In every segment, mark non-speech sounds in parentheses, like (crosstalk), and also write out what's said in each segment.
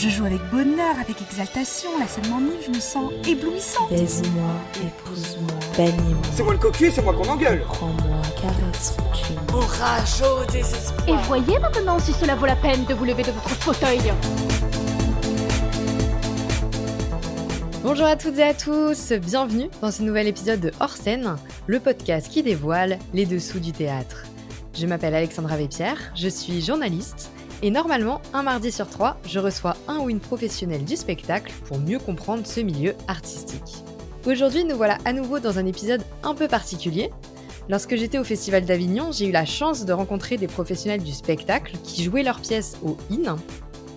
Je joue avec bonheur, avec exaltation, la scène m'enivre, je me sens éblouissante. Baise-moi, épouse-moi, bannis-moi. C'est moi le cocu, c'est moi qu'on engueule. Prends-moi, caresse. Orage au désespoir. Et voyez maintenant si cela vaut la peine de vous lever de votre fauteuil. Bonjour à toutes et à tous, bienvenue dans ce nouvel épisode de Hors scène, le podcast qui dévoile les dessous du théâtre. Je m'appelle Alexandra Vépierre, je suis journaliste et normalement, un mardi sur trois, je reçois un ou une professionnelle du spectacle pour mieux comprendre ce milieu artistique. Aujourd'hui, nous voilà à nouveau dans un épisode un peu particulier. Lorsque j'étais au Festival d'Avignon, j'ai eu la chance de rencontrer des professionnels du spectacle qui jouaient leurs pièces au IN.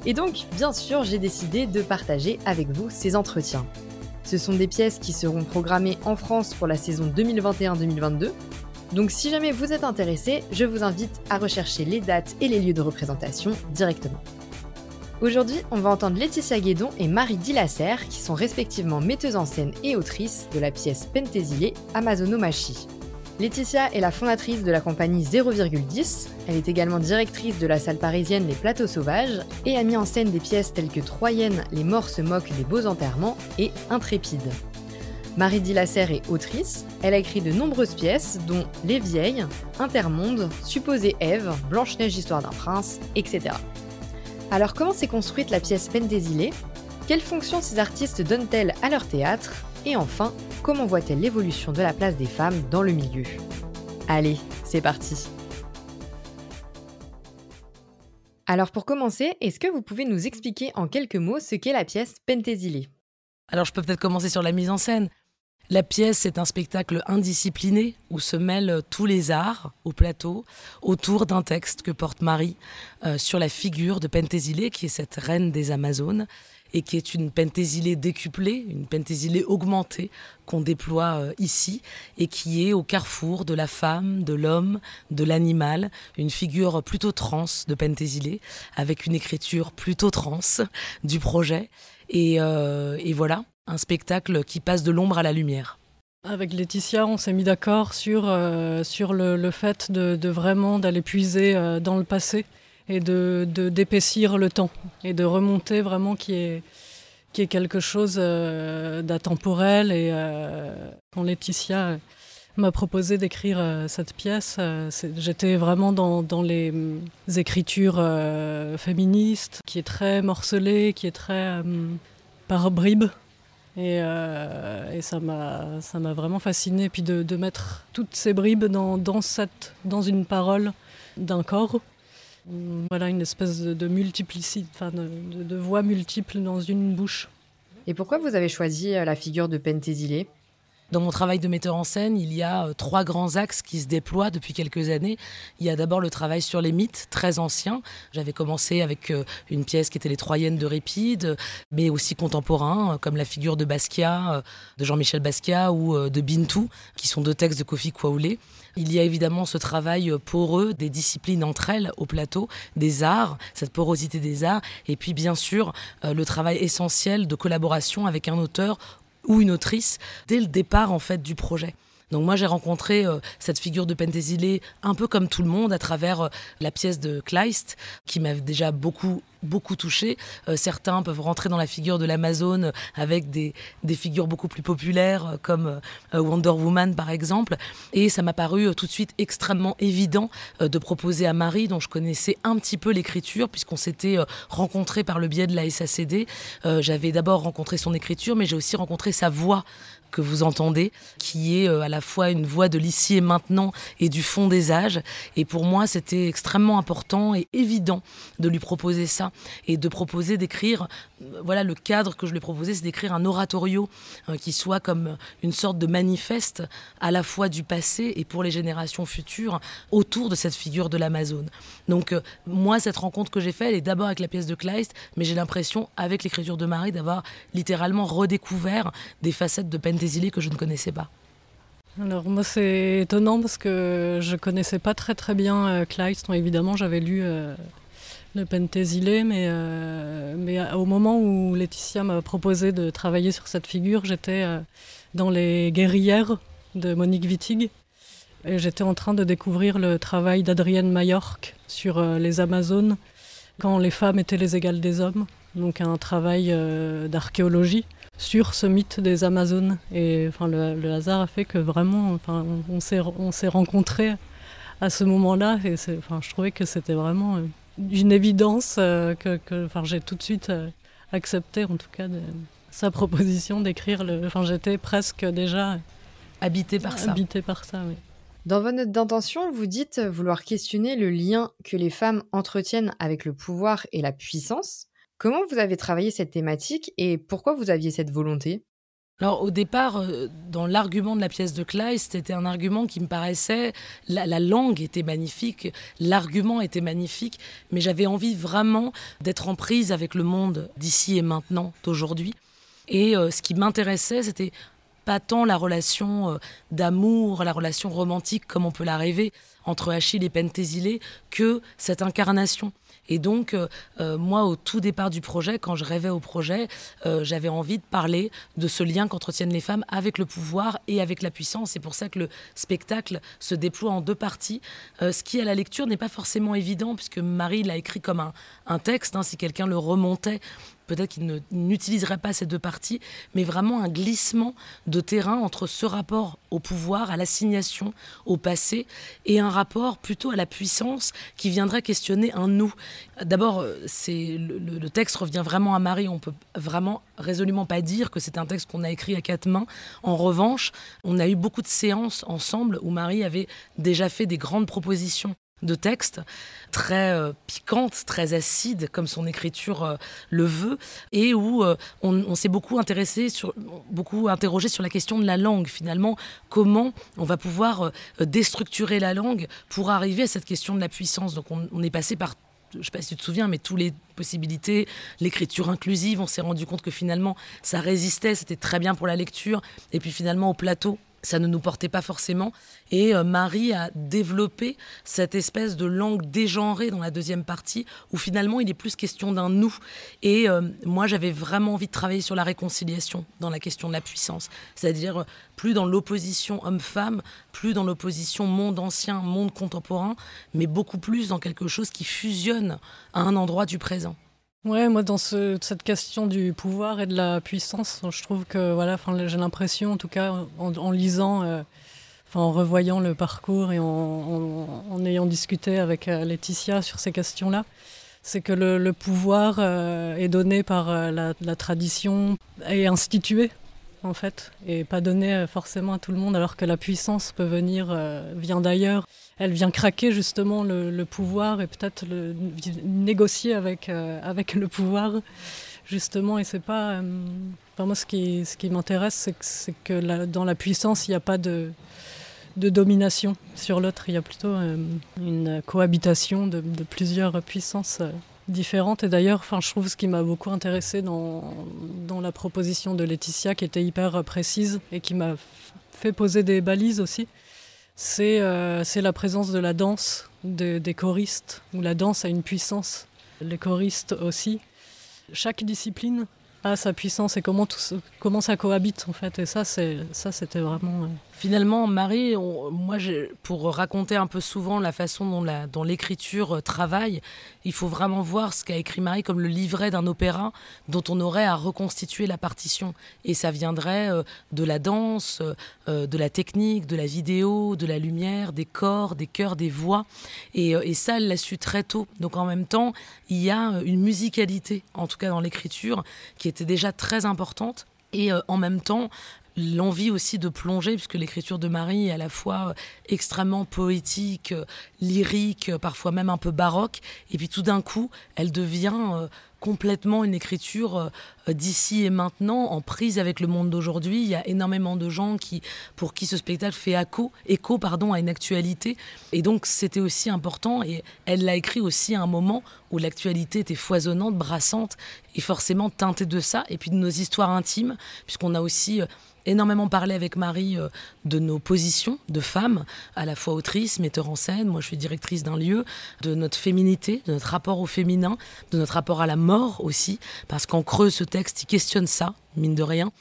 Et donc, bien sûr, j'ai décidé de partager avec vous ces entretiens. Ce sont des pièces qui seront programmées en France pour la saison 2021-2022 donc si jamais vous êtes intéressé, je vous invite à rechercher les dates et les lieux de représentation directement. Aujourd'hui, on va entendre Laetitia Guédon et Marie Dilasser, qui sont respectivement metteuses en scène et autrices de la pièce Pentésilée Amazonomachie. Laetitia est la fondatrice de la compagnie 0,10, elle est également directrice de la salle parisienne Les Plateaux Sauvages et a mis en scène des pièces telles que Troyenne, Les morts se moquent des beaux enterrements et Intrépide. Marie Dilasser est autrice. Elle a écrit de nombreuses pièces, dont Les Vieilles, Intermonde, Supposée Ève, Blanche-Neige, Histoire d'un prince, etc. Alors, comment s'est construite la pièce Pentésilée Quelle fonction ces artistes donnent-elles à leur théâtre? Et enfin, comment voient-elles l'évolution de la place des femmes dans le milieu? Allez, c'est parti Alors pour commencer, est-ce que vous pouvez nous expliquer en quelques mots ce qu'est la pièce Pentésilée alors je peux peut-être commencer sur la mise en scène. La pièce est un spectacle indiscipliné où se mêlent tous les arts au plateau autour d'un texte que porte Marie euh, sur la figure de Pentésilée, qui est cette reine des Amazones et qui est une pentésilée décuplée, une pentésilée augmentée qu'on déploie euh, ici et qui est au carrefour de la femme, de l'homme, de l'animal, une figure plutôt trans de pentésilée avec une écriture plutôt trans du projet. Et, euh, et voilà un spectacle qui passe de l'ombre à la lumière. Avec Laetitia, on s'est mis d'accord sur, euh, sur le, fait de, vraiment d'aller puiser euh, dans le passé et de, d'épaissir le temps et de remonter vraiment qui est, qui est quelque chose euh, d'atemporel. Et quand Laetitia m'a proposé d'écrire cette pièce, j'étais vraiment dans, dans, les écritures féministes, qui est très morcelée, qui est très par bribes. Euh, et, ça m'a ça m'a vraiment fasciné. Puis de, mettre toutes ces bribes dans, dans, une parole d'un corps voilà une espèce de, multiplicité enfin de, de, voix multiples dans une bouche. Et pourquoi vous avez choisi euh, la figure de Pentésilée dans mon travail de metteur en scène, il y a euh, trois grands axes qui se déploient depuis quelques années. Il y a d'abord le travail sur les mythes très anciens. J'avais commencé avec euh, une pièce qui était Les Troyennes de Répide, mais aussi contemporains, euh, comme la figure de Basquiat, de Jean-Michel Basquiat ou de Bintou, qui sont deux textes de Kofi Kwaoulé. Il y a évidemment ce travail poreux des disciplines entre elles au plateau, des arts, cette porosité des arts, et puis bien sûr le travail essentiel de collaboration avec un auteur ou une autrice dès le départ en fait du projet. Donc moi j'ai rencontré euh, cette figure de Pentésilée un peu comme tout le monde à travers euh, la pièce de Kleist qui m'avait déjà beaucoup beaucoup touché. Euh, certains peuvent rentrer dans la figure de l'Amazone avec des, des, figures beaucoup plus populaires comme Wonder Woman par exemple. Et ça m'a paru tout de suite extrêmement évident de proposer à Marie, dont je connaissais un petit peu l'écriture puisqu'on s'était rencontrés par le biais de la SACD. J'avais d'abord rencontré son écriture mais j'ai aussi rencontré sa voix que vous entendez, qui est euh, à la fois une voix de l'ici et maintenant et du fond des âges. Et pour moi, c'était extrêmement important et évident de lui proposer ça et de proposer d'écrire. Euh, voilà, le cadre que je lui ai proposé, c'est d'écrire un oratorio euh, qui soit comme une sorte de manifeste à la fois du passé et pour les générations futures autour de cette figure de l'Amazone. Donc, moi, cette rencontre que j'ai faite, elle est d'abord avec la pièce de Kleist, mais j'ai l'impression, avec l'écriture de Marie, d'avoir littéralement redécouvert des facettes de Pen des que je ne connaissais pas alors moi c'est étonnant parce que je connaissais pas très très bien euh, évidemment j'avais lu euh, le Pentésilé, mais, euh, mais au moment où Laetitia m'a proposé de travailler sur cette figure, j'étais dans les guerrières de Monique Wittig. Et j'étais en train de découvrir le travail d'Adrienne Majorque sur euh, les Amazones, quand les femmes étaient les égales des hommes. Donc un travail euh, d'archéologie sur ce mythe des Amazones. Et enfin, le, le hasard a fait que vraiment, enfin, on, on s'est on s'est rencontrés à ce moment-là. Et c'est- enfin, je trouvais que c'était vraiment euh, une évidence euh, que, que enfin, j'ai tout de suite euh, accepté, en tout cas, de- sa proposition d'écrire. Le... Enfin, j'étais presque déjà Habité par ça. habitée par ça. Oui. Dans votre note d'intention, vous dites vouloir questionner le lien que les femmes entretiennent avec le pouvoir et la puissance. Comment vous avez travaillé cette thématique et pourquoi vous aviez cette volonté? Alors au départ, euh, dans l'argument de la pièce de Kleist, c'était un argument qui me paraissait, la, la langue était magnifique, l'argument était magnifique, mais j'avais envie vraiment d'être en prise avec le monde d'ici et maintenant, d'aujourd'hui. Et euh, ce qui m'intéressait, c'était pas tant la relation euh, d'amour, la relation romantique comme on peut la rêver entre Achille et Pentésilée, que cette incarnation. Et donc, euh, euh, moi, au tout départ du projet, quand je rêvais au projet, euh, j'avais envie de parler de ce lien qu'entretiennent les femmes avec le pouvoir et avec la puissance. C'est pour ça que le spectacle se déploie en deux parties, ce qui à la lecture n'est pas forcément évident, puisque Marie l'a écrit comme un, texte. hein. si quelqu'un le remontait, peut-être qu'il n'utiliserait pas ces deux parties, mais vraiment un glissement de terrain entre ce rapport au pouvoir, à l'assignation, au passé, et un rapport plutôt à la puissance qui viendrait questionner un nous. D'abord, euh, c'est le, le- texte revient vraiment à Marie. On peut vraiment résolument pas dire que c'est un texte qu'on a écrit à quatre mains. En revanche, on a eu beaucoup de séances ensemble où Marie avait déjà fait des grandes propositions de textes très euh, piquantes, très acides, comme son écriture euh, le veut, et où euh, on, s'est beaucoup intéressé beaucoup interrogé sur la question de la langue. Finalement, comment on va pouvoir euh, déstructurer la langue pour arriver à cette question de la puissance? Donc, on, on est passé par je ne sais pas si tu te souviens, mais toutes les possibilités, l'écriture inclusive, on s'est rendu compte que finalement, ça résistait, c'était très bien pour la lecture. Et puis finalement, au plateau, ça ne nous portait pas forcément. Et euh, Marie a développé cette espèce de langue dégenrée dans la deuxième partie, où finalement il est plus question d'un nous. Et euh, moi, j'avais vraiment envie de travailler sur la réconciliation dans la question de la puissance. C'est-à-dire euh, plus dans l'opposition homme-femme, plus dans l'opposition monde ancien, monde contemporain, mais beaucoup plus dans quelque chose qui fusionne à un endroit du présent. Ouais, moi, dans ce- cette question du pouvoir et de la puissance, je trouve que, voilà, j'ai l'impression, en tout cas, en, en lisant, euh, en revoyant le parcours et en, en- en ayant discuté avec euh, Laetitia sur ces questions-là, c'est que le, le pouvoir euh, est donné par euh, la, la tradition et institué, en fait, et pas donné euh, forcément à tout le monde, alors que la puissance peut venir, euh, vient d'ailleurs. Elle vient craquer justement le, pouvoir et peut-être le- négocier avec, euh, avec le pouvoir, justement. Et c'est pas. moi, ce qui, ce qui m'intéresse, c'est que, dans la puissance, il n'y a pas de, de domination sur l'autre. Il y a plutôt une cohabitation de, plusieurs puissances différentes. Et d'ailleurs, je trouve ce qui m'a beaucoup intéressé dans, dans la proposition de Laetitia, qui était hyper euh, précise et qui m'a fait poser des balises aussi, c'est euh, la présence de la danse, de- des choristes, où la danse a une puissance, les choristes aussi. Chaque discipline a sa puissance et comment, comment ça cohabite en fait. Et ça c'était vraiment... euh, Finalement, Marie, moi, pour raconter un peu souvent la façon dont l'écriture euh, travaille, il faut vraiment voir ce qu'a écrit Marie comme le livret d'un opéra dont on aurait à reconstituer la partition. Et ça viendrait euh, de la danse, euh, de la technique, de la vidéo, de la lumière, des corps, des chœurs, des voix. Et, ça, elle l'a su très tôt. Donc en même temps, il y a une musicalité, en tout cas dans l'écriture, qui était déjà très importante. Et en même temps, l'envie aussi de plonger, puisque l'écriture de Marie est à la fois euh, extrêmement poétique, euh, lyrique, euh, parfois même un peu baroque, et puis tout d'un coup, elle devient complètement une écriture d'ici et maintenant, en prise avec le monde d'aujourd'hui. Il y a énormément de gens qui, pour qui ce spectacle fait écho, écho pardon, à une actualité, et donc c'était aussi important, et elle l'a écrit aussi à un moment où l'actualité était foisonnante, brassante, et forcément teintée de ça, et puis de nos histoires intimes, puisqu'on a aussi... énormément parlé avec Marie euh, de nos positions de femmes, à la fois autrice, metteur en scène, moi je suis directrice d'un lieu, de notre féminité, de notre rapport au féminin, de notre rapport à la mort aussi, parce qu'en creux ce texte il questionne ça, mine de rien.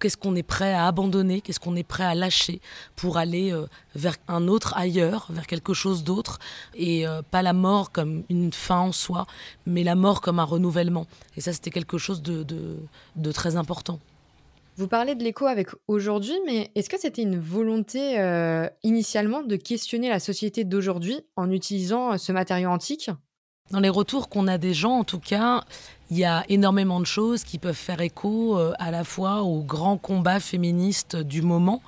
qu'est-ce qu'on est prêt à abandonner, qu'est-ce qu'on est prêt à lâcher pour aller euh, vers un autre ailleurs, vers quelque chose d'autre, et euh, pas la mort comme une fin en soi, mais la mort comme un renouvellement. Et ça, c'était quelque chose de très important. Vous parlez de l'écho avec aujourd'hui, mais est-ce que c'était une volonté euh, initialement de questionner la société d'aujourd'hui en utilisant euh, ce matériau antique? Dans les retours qu'on a des gens, en tout cas, il y a énormément de choses qui peuvent faire écho euh, à la fois aux grands combats féministes du moment,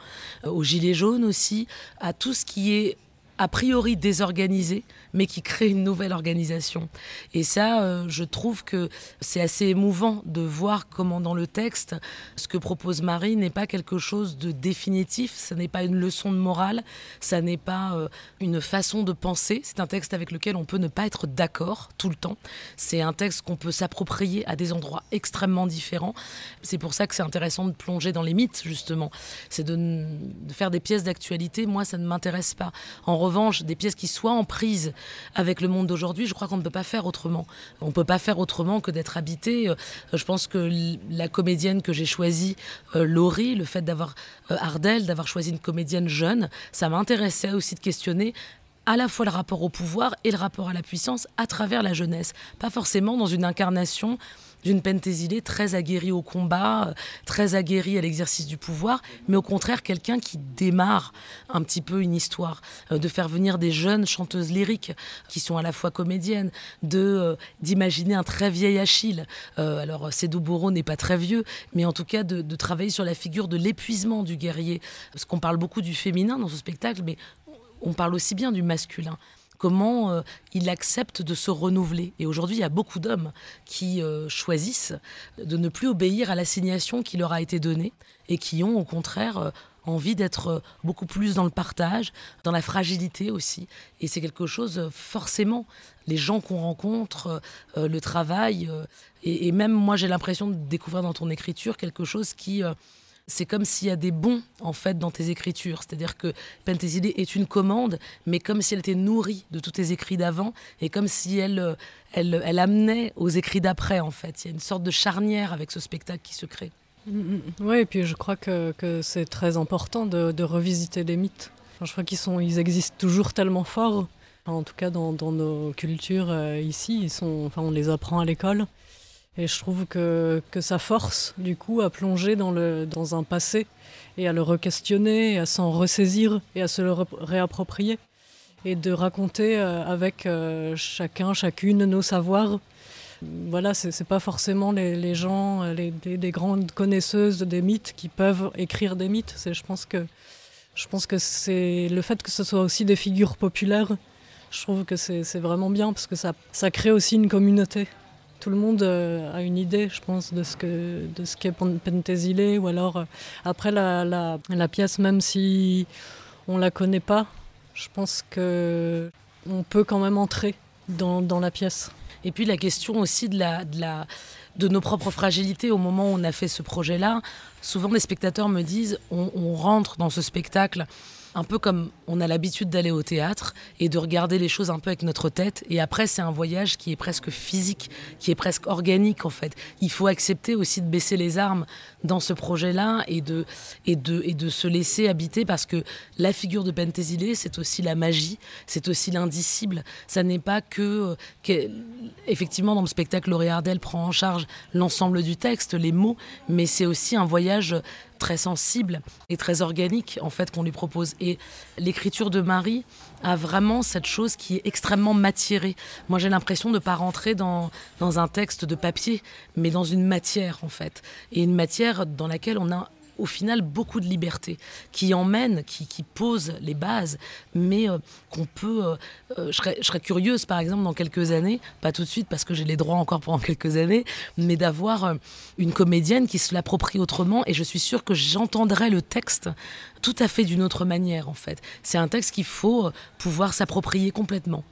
aux gilets jaunes aussi, à tout ce qui est a priori désorganisé, mais qui crée une nouvelle organisation. Et ça, euh, je trouve que c'est assez émouvant de voir comment dans le texte, ce que propose Marie n'est pas quelque chose de définitif, ça n'est pas une leçon de morale, ça n'est pas euh, une façon de penser, c'est un texte avec lequel on peut ne pas être d'accord tout le temps, c'est un texte qu'on peut s'approprier à des endroits extrêmement différents. C'est pour ça que c'est intéressant de plonger dans les mythes, justement. C'est de, de faire des pièces d'actualité, moi, ça ne m'intéresse pas. En revanche, des pièces qui soient en prise avec le monde d'aujourd'hui, je crois qu'on ne peut pas faire autrement. On ne peut pas faire autrement que d'être habité. Euh, Je pense que la comédienne que j'ai choisie, euh, Laurie, le fait d'avoir euh, Ardel, d'avoir choisi une comédienne jeune, ça m'intéressait aussi de questionner à la fois le rapport au pouvoir et le rapport à la puissance à travers la jeunesse. Pas forcément dans une incarnation d'une Pentésilée très aguerrie au combat, euh, très aguerrie à l'exercice du pouvoir, mais au contraire quelqu'un qui démarre un petit peu une histoire, euh, de faire venir des jeunes chanteuses lyriques qui sont à la fois comédiennes, de euh, d'imaginer un très vieil Achille. Alors Sédou Bourreau n'est pas très vieux, mais en tout cas de travailler sur la figure de l'épuisement du guerrier, parce qu'on parle beaucoup du féminin dans ce spectacle, mais on parle aussi bien du masculin. Comment euh, il accepte de se renouveler. Et aujourd'hui, il y a beaucoup d'hommes qui euh, choisissent de ne plus obéir à l'assignation qui leur a été donnée et qui ont au contraire euh, envie d'être beaucoup plus dans le partage, dans la fragilité aussi. Et c'est quelque chose, forcément, les gens qu'on rencontre, le travail, et, même moi j'ai l'impression de découvrir dans ton écriture quelque chose qui... c'est comme s'il y a des bons en fait dans tes écritures. C'est-à-dire que Pentésilée est une commande, mais comme si elle était nourrie de tous tes écrits d'avant et comme si elle, euh, elle, elle amenait aux écrits d'après en fait. Il y a une sorte de charnière avec ce spectacle qui se crée. Oui, et puis je crois que, que c'est très important de, revisiter les mythes. Je crois qu'ils sont, ils existent toujours tellement fort. Enfin, en tout cas, dans, dans nos cultures euh, ici, ils sont, enfin, on les apprend à l'école. Et je trouve que, que ça force, du coup, à plonger dans, le, dans un passé et à le re-questionner, à s'en ressaisir et à se le réapproprier. Et de raconter euh, avec euh, chacun, chacune nos savoirs voilà, c'est pas forcément les, gens, les, les- des grandes connaisseuses des mythes qui peuvent écrire des mythes. Je pense que, que c'est le fait que ce soit aussi des figures populaires. Je trouve que c'est vraiment bien parce que ça, ça crée aussi une communauté. Tout le monde euh, a une idée, je pense, de ce que qu'est Pen- Pentésilée ou alors euh, après la, pièce, même si on la connaît pas, je pense que on peut quand même entrer dans, la pièce. Et puis la question aussi de, nos propres fragilités au moment où on a fait ce projet-là. Souvent, les spectateurs me disent on rentre dans ce spectacle un peu comme on a l'habitude d'aller au théâtre et de regarder les choses un peu avec notre tête. Et après, c'est un voyage qui est presque physique, qui est presque organique en fait. Il faut accepter aussi de baisser les armes dans ce projet-là et de, et, de, et de se laisser habiter parce que la figure de Pentésilée, c'est aussi la magie, c'est aussi l'indicible. Ça n'est pas que, que- Effectivement, dans le spectacle, Laurie Ardel prend en charge l'ensemble du texte, les mots, mais c'est aussi un voyage très sensible et très organique en fait qu'on lui propose. Et l'écriture de Marie a vraiment cette chose qui est extrêmement matiérée. Moi, j'ai l'impression de ne pas rentrer dans, dans un texte de papier, mais dans une matière en fait. Et une matière dans laquelle on a au final beaucoup de liberté, qui emmène, qui, pose les bases, mais euh, qu'on peut... euh, euh, je, serais, je serais curieuse, par exemple, dans quelques années, pas tout de suite parce que j'ai les droits encore pendant (laughs) quelques années, mais d'avoir une comédienne qui se l'approprie autrement, et je suis sûre que j'entendrai le texte tout à fait d'une autre manière, en fait. C'est un texte qu'il faut pouvoir s'approprier complètement.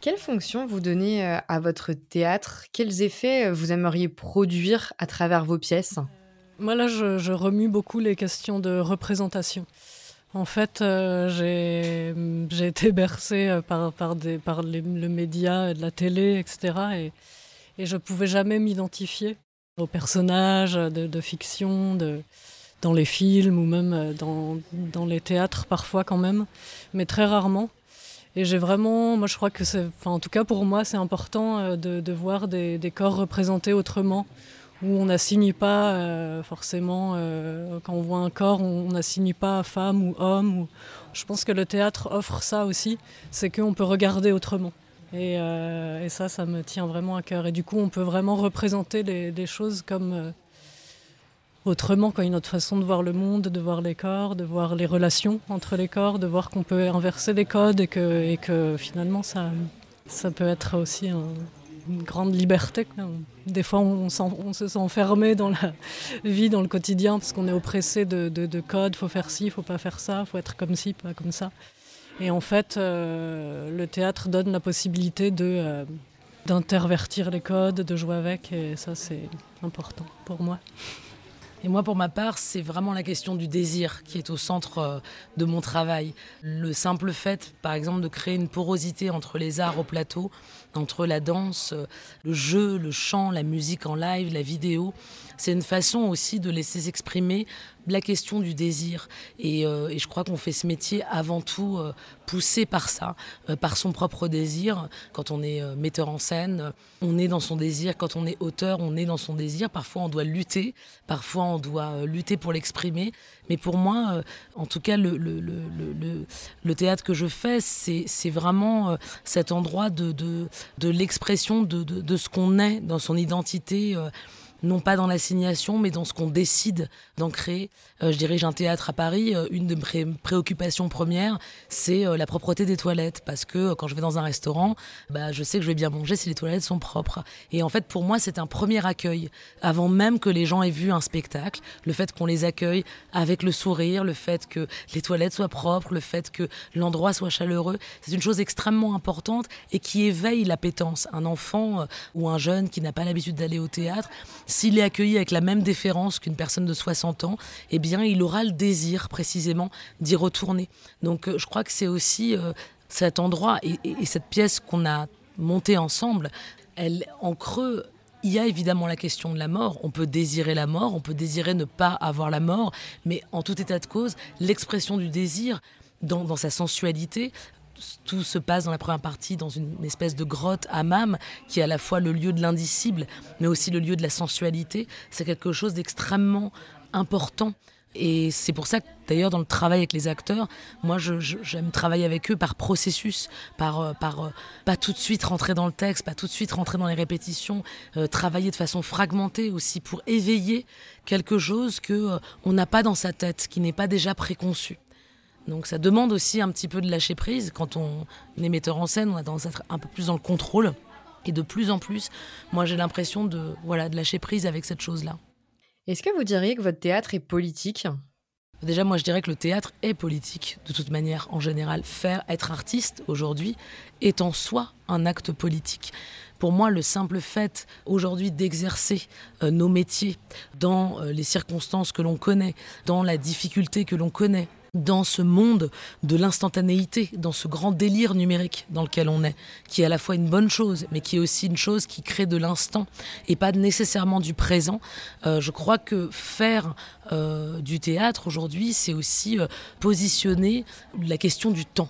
Quelle fonction vous donnez à votre théâtre? Quels effets vous aimeriez produire à travers vos pièces? Moi, là, je, remue beaucoup les questions de représentation. En fait, euh, j'ai été bercée euh, par, le média, de la télé, etc. Et, je pouvais jamais m'identifier aux personnages de, fiction. Dans les films ou même dans, les théâtres parfois quand même, mais très rarement. Et j'ai vraiment, moi je crois que c'est, enfin en tout cas pour moi, c'est important euh, de, voir des, corps représentés autrement, où on n'assigne pas euh, forcément, euh, quand on voit un corps, on n'assigne pas femme ou homme. Je pense que le théâtre offre ça aussi, c'est qu'on peut regarder autrement. Et, euh, et, ça, ça me tient vraiment à cœur. Et du coup, on peut vraiment représenter les, des choses comme autrement, quand une autre façon de voir le monde, de voir les corps, de voir les relations entre les corps, de voir qu'on peut inverser les codes et que, finalement ça peut être aussi un, une grande liberté. Des fois, on, se sent enfermé dans la vie, dans le quotidien, parce qu'on est oppressé de, de, de codes, faut faire ci, faut pas faire ça, faut être comme ci, pas comme ça. Et en fait, euh, le théâtre donne la possibilité de... Euh, d'intervertir les codes, de jouer avec, et ça c'est important pour moi. Et moi, pour ma part, c'est vraiment la question du désir qui est au centre euh, de mon travail. Le simple fait, par exemple, de créer une porosité entre les arts au plateau, entre la danse, le jeu, le chant, la musique en live, la vidéo, c'est une façon aussi de laisser s'exprimer la question du désir. Et, euh, je crois qu'on fait ce métier avant tout euh, poussé par ça, euh, par son propre désir. Quand on est metteur en scène, on est dans son désir. Quand on est auteur, on est dans son désir. Parfois, on doit lutter. Parfois, on doit lutter pour l'exprimer. Mais pour moi, euh, en tout cas, le, théâtre que je fais, c'est vraiment euh, cet endroit de, l'expression de, ce qu'on est dans son identité. Non pas dans l'assignation, mais dans ce qu'on décide d'en créer. Euh, je dirige un théâtre à Paris. Euh, une de mes pré préoccupations premières, c'est euh, la propreté des toilettes. Parce que euh, quand je vais dans un restaurant, bah, je sais que je vais bien manger si les toilettes sont propres. Et en fait, pour moi, c'est un premier accueil. Avant même que les gens aient vu un spectacle, le fait qu'on les accueille avec le sourire, le fait que les toilettes soient propres, le fait que l'endroit soit chaleureux, c'est une chose extrêmement importante et qui éveille l'appétence. Un enfant ou un jeune qui n'a pas l'habitude d'aller au théâtre, s'il est accueilli avec la même déférence qu'une personne de 60 ans, eh bien, il aura le désir précisément d'y retourner. Donc, euh, je crois que c'est aussi euh, cet endroit et, et, et cette pièce qu'on a montée ensemble, elle, en creux, il y a évidemment la question de la mort. On peut désirer la mort, on peut désirer ne pas avoir la mort, mais en tout état de cause, l'expression du désir dans sa sensualité, tout se passe dans la première partie dans une espèce de grotte hammam qui est à la fois le lieu de l'indicible mais aussi le lieu de la sensualité. C'est quelque chose d'extrêmement important. Et c'est pour ça que d'ailleurs dans le travail avec les acteurs moi j'aime travailler avec eux par processus par, euh, euh, pas tout de suite rentrer dans le texte pas tout de suite rentrer dans les répétitions euh, travailler de façon fragmentée aussi pour éveiller quelque chose que on n'a pas dans sa tête qui n'est pas déjà préconçu donc ça demande aussi un petit peu de lâcher prise. Quand on est metteur en scène, on a tendance à être un peu plus dans le contrôle. Et de plus en plus, moi j'ai l'impression de, voilà, de lâcher prise avec cette chose-là. Est-ce que vous diriez que votre théâtre est politique? Déjà, moi je dirais que le théâtre est politique, de toute manière, en général. Faire être artiste aujourd'hui est en soi un acte politique. Pour moi, le simple fait aujourd'hui d'exercer euh, nos métiers dans euh, les circonstances que l'on connaît, dans la difficulté que l'on connaît, dans ce monde de l'instantanéité, dans ce grand délire numérique dans lequel on est, qui est à la fois une bonne chose, mais qui est aussi une chose qui crée de l'instant et pas nécessairement du présent. Euh, je crois que faire euh, du théâtre aujourd'hui, c'est aussi euh, positionner la question du temps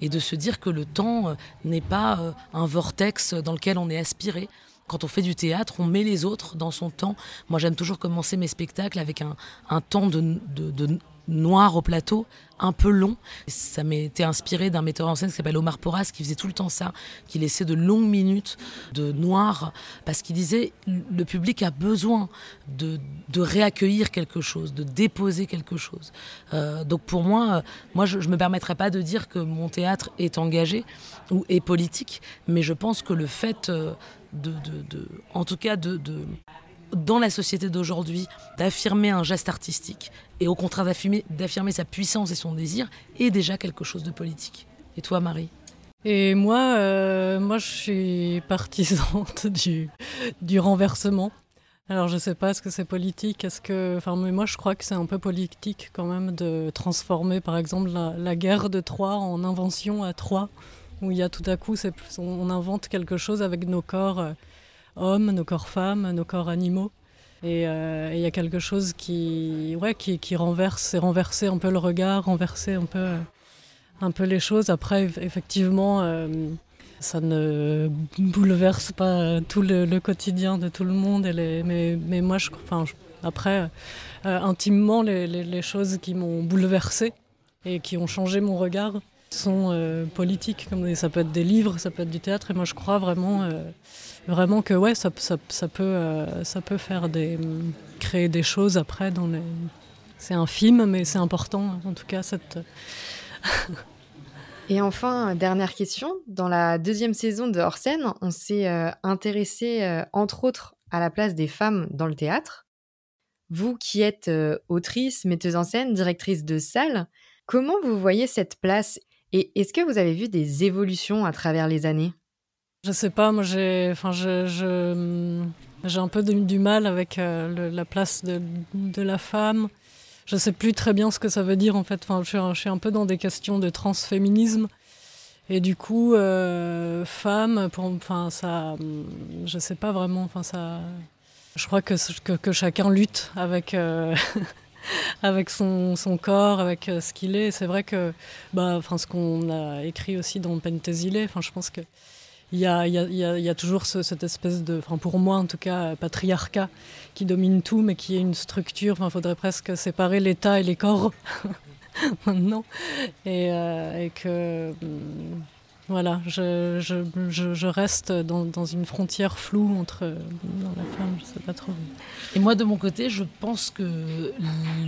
et de se dire que le temps n'est pas un vortex dans lequel on est aspiré. Quand on fait du théâtre, on met les autres dans son temps. Moi, j'aime toujours commencer mes spectacles avec un, un temps de, de, noir au plateau, un peu long. Ça m'était inspiré d'un metteur en scène qui s'appelle Omar Porras, qui faisait tout le temps ça, qui laissait de longues minutes de noir, parce qu'il disait le public a besoin de, de réaccueillir quelque chose, de déposer quelque chose. Euh, donc pour moi, moi je ne me permettrai pas de dire que mon théâtre est engagé ou est politique, mais je pense que le fait en tout cas dans la société d'aujourd'hui d'affirmer un geste artistique et au contraire d'affirmer sa puissance et son désir est déjà quelque chose de politique. Et toi, Marie? Et moi, euh, moi, je suis partisante (laughs) du, du renversement. Alors, je ne sais pas, est-ce que c'est politique? Est-ce que, enfin, mais moi, je crois que c'est un peu politique quand même de transformer, par exemple, la, la guerre de Troie en invention à Troie, où il y a tout à coup, on invente quelque chose avec nos corps. Euh, hommes, nos corps femmes, nos corps animaux. Et euh, il y a quelque chose qui, ouais, qui, renverse, c'est renverser un peu le regard, renverser un peu, euh, les choses. Après, effectivement, ça ne bouleverse pas tout le, quotidien de tout le monde. Et mais, moi, je, après, intimement, les, les, les, choses qui m'ont bouleversé et qui ont changé mon regard sont euh, politiques. Comme ça peut être des livres, ça peut être du théâtre. Et moi, je crois vraiment, euh, vraiment que ouais, ça, peut, euh, ça peut faire des, créer des choses après. Dans les... C'est infime, mais c'est important. En tout cas, cette. (laughs) Et enfin, dernière question. Dans la deuxième saison de Hors scène, on s'est intéressé, entre autres, à la place des femmes dans le théâtre. Vous qui êtes autrice, metteuse en scène, directrice de salle, comment vous voyez cette place et est-ce que vous avez vu des évolutions à travers les années? Je sais pas, moi j'ai, enfin j'ai un peu du mal avec euh, la place de, la femme. Je sais plus très bien ce que ça veut dire en fait. Enfin, je, suis, un peu dans des questions de transféminisme. Et du coup, euh, femme, pour, enfin ça, je sais pas vraiment. Enfin ça, je crois que que, que chacun lutte avec. Euh, (laughs) (laughs) avec son, son, corps, avec euh, ce qu'il est. C'est vrai que, bah, ce qu'on a écrit aussi dans Pentésilé, enfin, je pense que il y a, y, a, y, a, y a, toujours ce, cette espèce de, enfin pour moi en tout cas, patriarcat qui domine tout, mais qui est une structure. Enfin, faudrait presque séparer l'État et les corps (laughs) maintenant, et, euh, et que voilà, je, reste dans, dans, une frontière floue entre la femme, je sais pas trop. Et moi, de mon côté, je pense que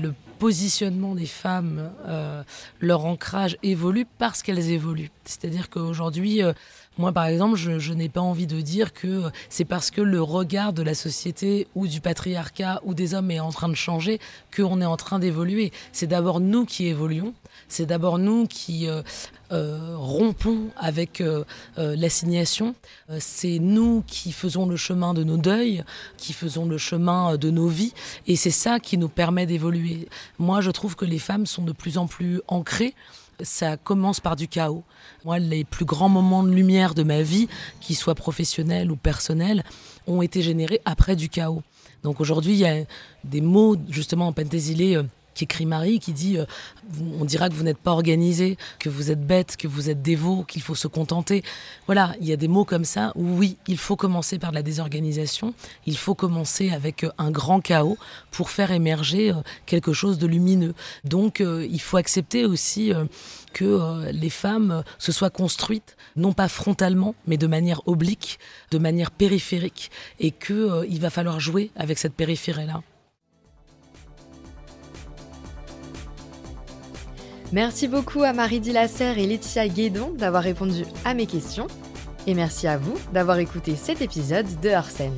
le positionnement des femmes, euh, leur ancrage évolue parce qu'elles évoluent. C'est-à-dire qu'aujourd'hui, euh, moi, par exemple, je, je n'ai pas envie de dire que c'est parce que le regard de la société ou du patriarcat ou des hommes est en train de changer qu'on est en train d'évoluer. C'est d'abord nous qui évoluons. C'est d'abord nous qui euh, euh, rompons avec euh, l'assignation. C'est nous qui faisons le chemin de nos deuils, qui faisons le chemin de nos vies. Et c'est ça qui nous permet d'évoluer. Moi, je trouve que les femmes sont de plus en plus ancrées ça commence par du chaos. Moi, les plus grands moments de lumière de ma vie, qu'ils soient professionnels ou personnels, ont été générés après du chaos. Donc aujourd'hui, il y a des mots, justement, en Pentésilé, euh, qui écrit Marie, qui dit euh, on dira que vous n'êtes pas organisé, que vous êtes bête, que vous êtes dévot, qu'il faut se contenter. Voilà, il y a des mots comme ça où oui, il faut commencer par la désorganisation, il faut commencer avec euh, un grand chaos pour faire émerger euh, quelque chose de lumineux. Donc il faut accepter aussi que les femmes se soient construites, non pas frontalement, mais de manière oblique, de manière périphérique, et qu'il va falloir jouer avec cette périphérie-là. Merci beaucoup à Marie Dilasser et Laetitia Guédon d'avoir répondu à mes questions. Et merci à vous d'avoir écouté cet épisode de Arsène.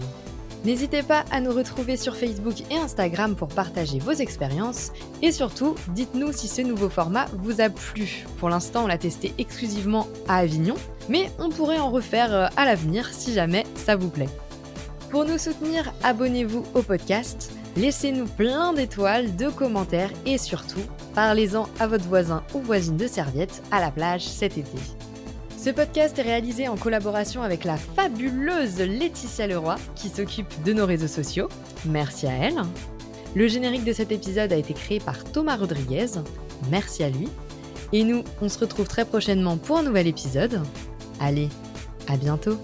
N'hésitez pas à nous retrouver sur Facebook et Instagram pour partager vos expériences. Et surtout, dites-nous si ce nouveau format vous a plu. Pour l'instant, on l'a testé exclusivement à Avignon, mais on pourrait en refaire à l'avenir si jamais ça vous plaît. Pour nous soutenir, abonnez-vous au podcast, laissez-nous plein d'étoiles, de commentaires et surtout, parlez-en à votre voisin ou voisine de serviette à la plage cet été. Ce podcast est réalisé en collaboration avec la fabuleuse Laetitia Leroy qui s'occupe de nos réseaux sociaux. Merci à elle. Le générique de cet épisode a été créé par Thomas Rodriguez. Merci à lui. Et nous, on se retrouve très prochainement pour un nouvel épisode. Allez, à bientôt